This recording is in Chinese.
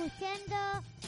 我真的。